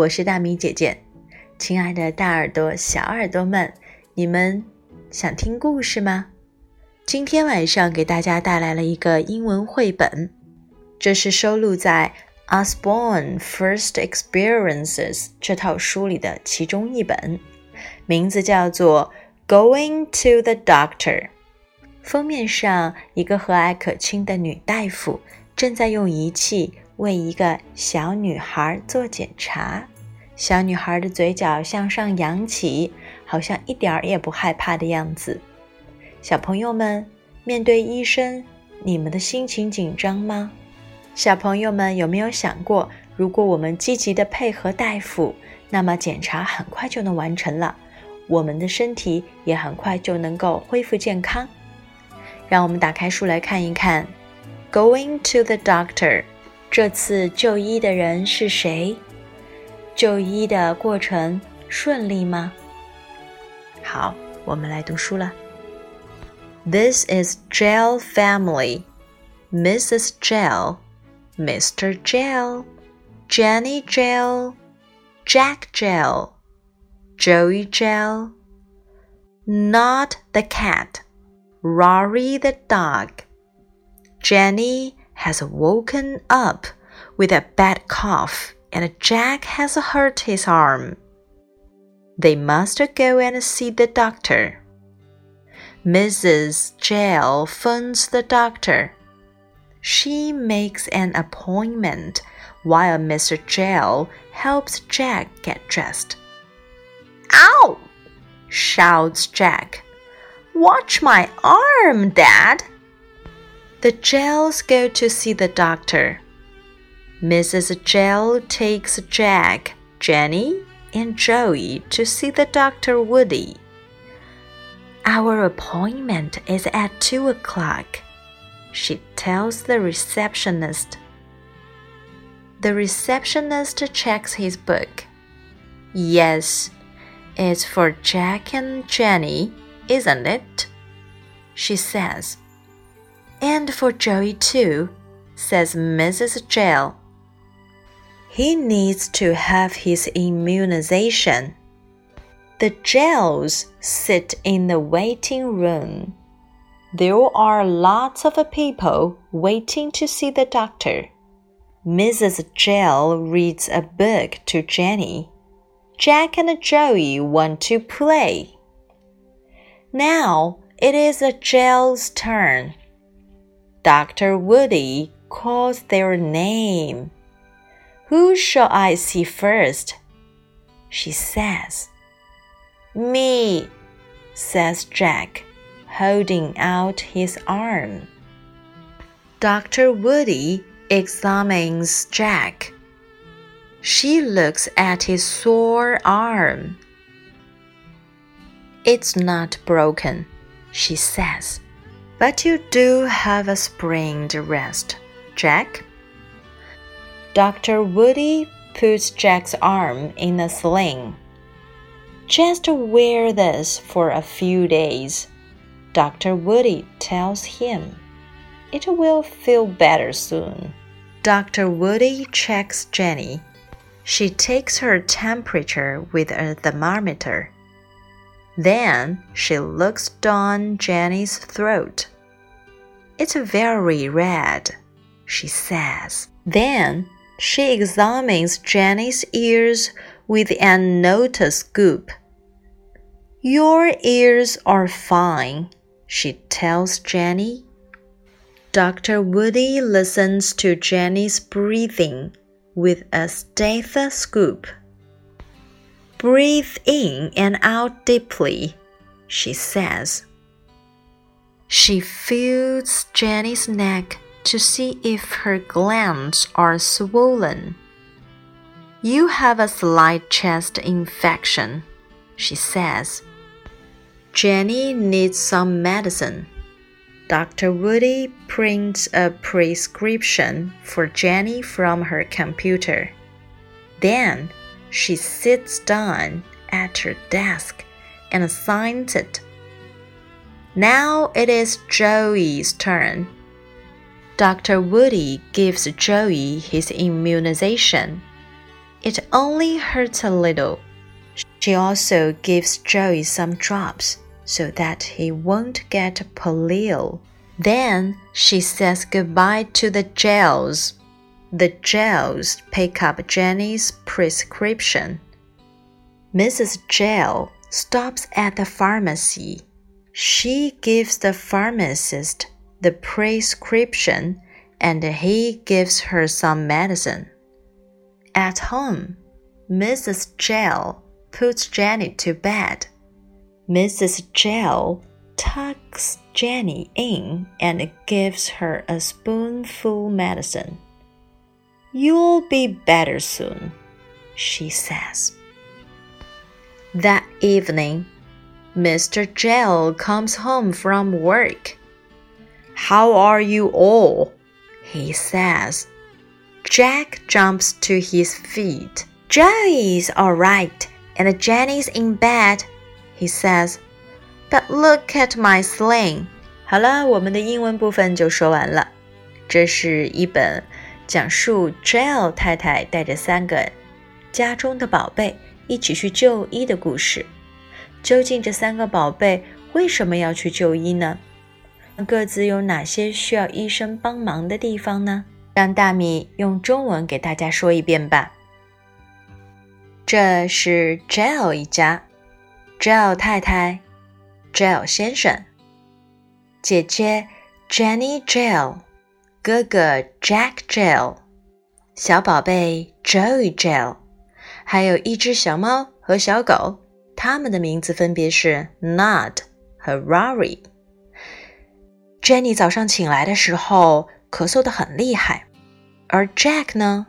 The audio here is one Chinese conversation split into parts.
我是大米姐姐。亲爱的大耳朵、小耳朵们，你们想听故事吗？今天晚上给大家带来了一个英文绘本，这是收录在《Osborne First Experiences》这套书里的其中一本，名字叫做《Going to the Doctor》。封面上，一个和蔼可亲的女大夫正在用仪器为一个小女孩做检查。小女孩的嘴角向上扬起，好像一点儿也不害怕的样子。小朋友们，面对医生，你们的心情紧张吗？小朋友们有没有想过，如果我们积极的配合大夫，那么检查很快就能完成了，我们的身体也很快就能够恢复健康。让我们打开书来看一看，Going to the doctor，这次就医的人是谁？就医的过程顺利吗？好，我们来读书了。This is Gel family. Mrs. Gel, Mr. Gel, Jenny Gel, Jack Gel, Joey Gel. Not the cat, Rory the dog. Jenny has woken up with a bad cough and Jack has hurt his arm. They must go and see the doctor. Mrs. Gel phones the doctor. She makes an appointment while Mr. Gel helps Jack get dressed. Ow! shouts Jack. Watch my arm, Dad! The Jells go to see the doctor. Mrs. Jell takes Jack, Jenny, and Joey to see the Dr. Woody. Our appointment is at two o'clock, she tells the receptionist. The receptionist checks his book. Yes, it's for Jack and Jenny, isn't it? She says. And for Joey too, says Mrs. Gel. He needs to have his immunization. The gels sit in the waiting room. There are lots of people waiting to see the doctor. Mrs. Gel reads a book to Jenny. Jack and Joey want to play. Now it is the Gel's turn. Dr. Woody calls their name. Who shall I see first? She says. Me, says Jack, holding out his arm. Dr. Woody examines Jack. She looks at his sore arm. It's not broken, she says, but you do have a sprained wrist, Jack. Dr. Woody puts Jack's arm in a sling. Just wear this for a few days, Dr. Woody tells him. It will feel better soon. Dr. Woody checks Jenny. She takes her temperature with a thermometer. Then she looks down Jenny's throat. It's very red, she says. Then she examines Jenny's ears with an otoscope. Your ears are fine, she tells Jenny. Dr. Woody listens to Jenny's breathing with a stethoscope. Breathe in and out deeply, she says. She feels Jenny's neck to see if her glands are swollen. You have a slight chest infection, she says. Jenny needs some medicine. Dr. Woody prints a prescription for Jenny from her computer. Then she sits down at her desk and signs it. Now it is Joey's turn. Dr. Woody gives Joey his immunization. It only hurts a little. She also gives Joey some drops so that he won't get polio. Then she says goodbye to the gels. The gels pick up Jenny's prescription. Mrs. Gel stops at the pharmacy. She gives the pharmacist the prescription and he gives her some medicine. At home, Mrs. Jell puts Jenny to bed. Mrs. Jell tucks Jenny in and gives her a spoonful medicine. You'll be better soon, she says. That evening, Mr. Gel comes home from work. How are you all? he says. Jack jumps to his feet. Joey's all right, and Jenny's in bed, he says. But look at my sling. 好了，我们的英文部分就说完了。这是一本讲述 Jill 太太带着三个家中的宝贝一起去就医的故事。 究竟这三个宝贝为什么要去就医呢？各自有哪些需要医生帮忙的地方呢？让大米用中文给大家说一遍吧。这是 Jell 一家，Jell 太太，Jell 先生，姐姐 Jenny Jell，哥哥 Jack Jell，小宝贝 Joey Jell，还有一只小猫和小狗，它们的名字分别是 Nod 和 Rory。Jenny 早上醒来的时候咳嗽的很厉害，而 Jack 呢，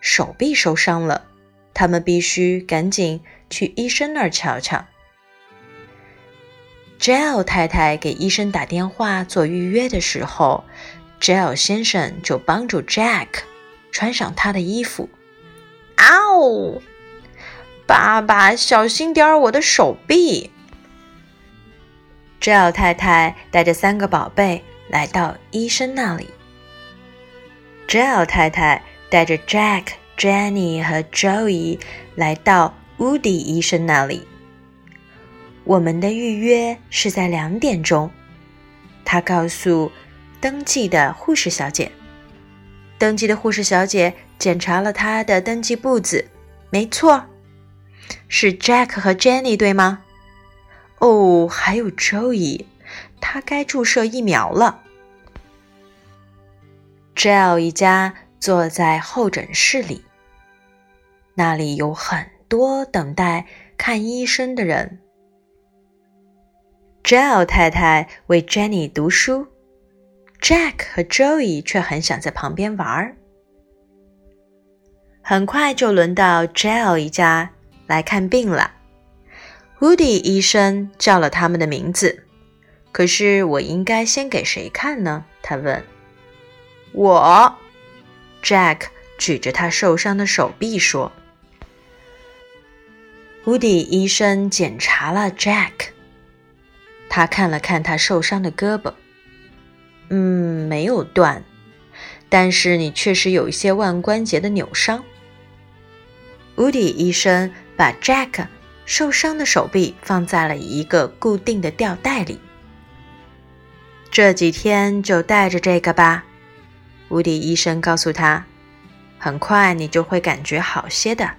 手臂受伤了，他们必须赶紧去医生那儿瞧瞧。Jill 太太给医生打电话做预约的时候，Jill 先生就帮助 Jack 穿上他的衣服。嗷！爸爸，小心点儿，我的手臂。Jill 太太带着三个宝贝来到医生那里。Jill 太太带着 Jack、Jenny 和 Joey 来到 Woody 医生那里。我们的预约是在两点钟，他告诉登记的护士小姐。登记的护士小姐检查了他的登记簿子，没错，是 Jack 和 Jenny 对吗？哦，还有 Joey，，他该注射疫苗了。Jill 一家坐在候诊室里，那里有很多等待看医生的人。Jill 太太为 Jenny 读书，Jack 和 Joey 却很想在旁边玩儿。很快就轮到 Jill 一家来看病了。Woody 医生叫了他们的名字，可是我应该先给谁看呢？他问。我，Jack 举着他受伤的手臂说。Woody 医生检查了 Jack，他看了看他受伤的胳膊，嗯，没有断，但是你确实有一些腕关节的扭伤。Woody 医生把 Jack。受伤的手臂放在了一个固定的吊带里。这几天就带着这个吧，乌迪医生告诉他。很快你就会感觉好些的。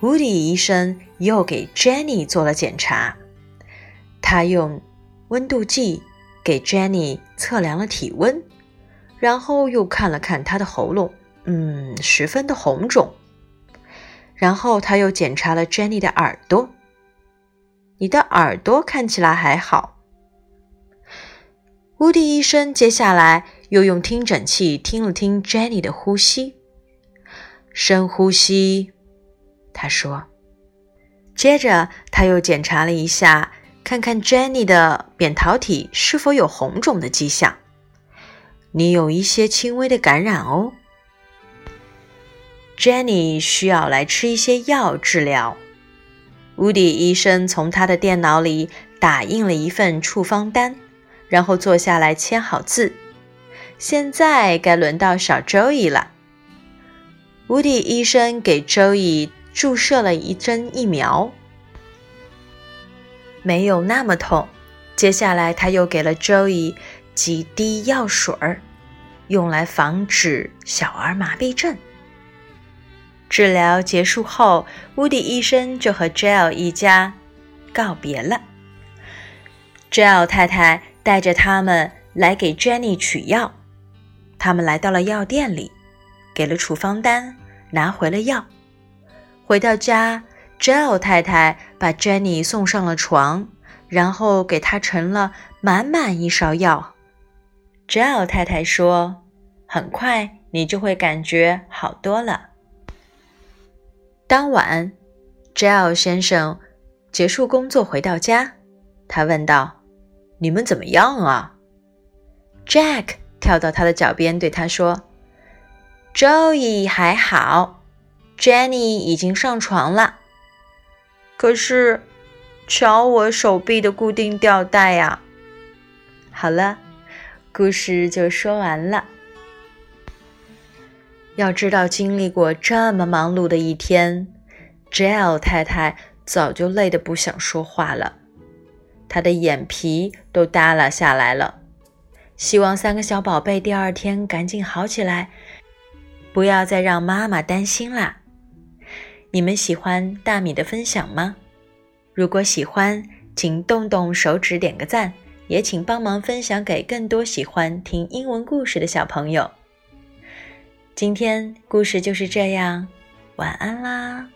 乌迪医生又给 Jenny 做了检查，他用温度计给 Jenny 测量了体温，然后又看了看她的喉咙，嗯，十分的红肿。然后他又检查了 Jenny 的耳朵，你的耳朵看起来还好。乌迪医生接下来又用听诊器听了听 Jenny 的呼吸，深呼吸，他说。接着他又检查了一下，看看 Jenny 的扁桃体是否有红肿的迹象。你有一些轻微的感染哦。Jenny 需要来吃一些药治疗。乌迪医生从他的电脑里打印了一份处方单，然后坐下来签好字。现在该轮到小 Joey 了。乌迪医生给周易注射了一针疫苗，没有那么痛。接下来，他又给了周易几滴药水儿，用来防止小儿麻痹症。治疗结束后，乌迪医生就和 Jill 一家告别了。Jill 太太带着他们来给 Jenny 取药，他们来到了药店里，给了处方单，拿回了药。回到家，Jill 太太把 Jenny 送上了床，然后给她盛了满满一勺药。Jill 太太说：“很快你就会感觉好多了。”当晚，Jill 先生结束工作回到家，他问道：“你们怎么样啊？”Jack 跳到他的脚边对他说：“Joey 还好，Jenny 已经上床了。可是，瞧我手臂的固定吊带呀！”好了，故事就说完了。要知道，经历过这么忙碌的一天，Jill 太太早就累得不想说话了，她的眼皮都耷拉下来了。希望三个小宝贝第二天赶紧好起来，不要再让妈妈担心啦。你们喜欢大米的分享吗？如果喜欢，请动动手指点个赞，也请帮忙分享给更多喜欢听英文故事的小朋友。今天故事就是这样，晚安啦。